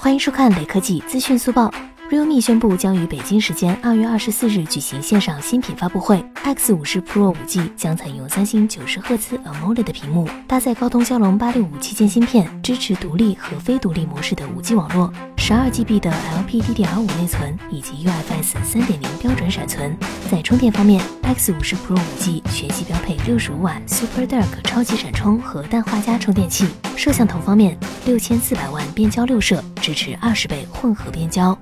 欢迎收看雷科技资讯速报。realme 宣布将于北京时间二月二十四日举行线上新品发布会。X 五十 Pro 五 G 将采用三星九十赫兹 AMOLED 的屏幕，搭载高通骁龙八六五旗舰芯片，支持独立和非独立模式的五 G 网络，十二 GB 的 LPDDR 五内存以及 UFS 三点零标准闪存。在充电方面，X 五十 Pro 五 G 全系标配六十五瓦 Super Dark 超级闪充和氮化镓充电器。摄像头方面，六千四百万变焦六摄，支持二十倍混合变焦。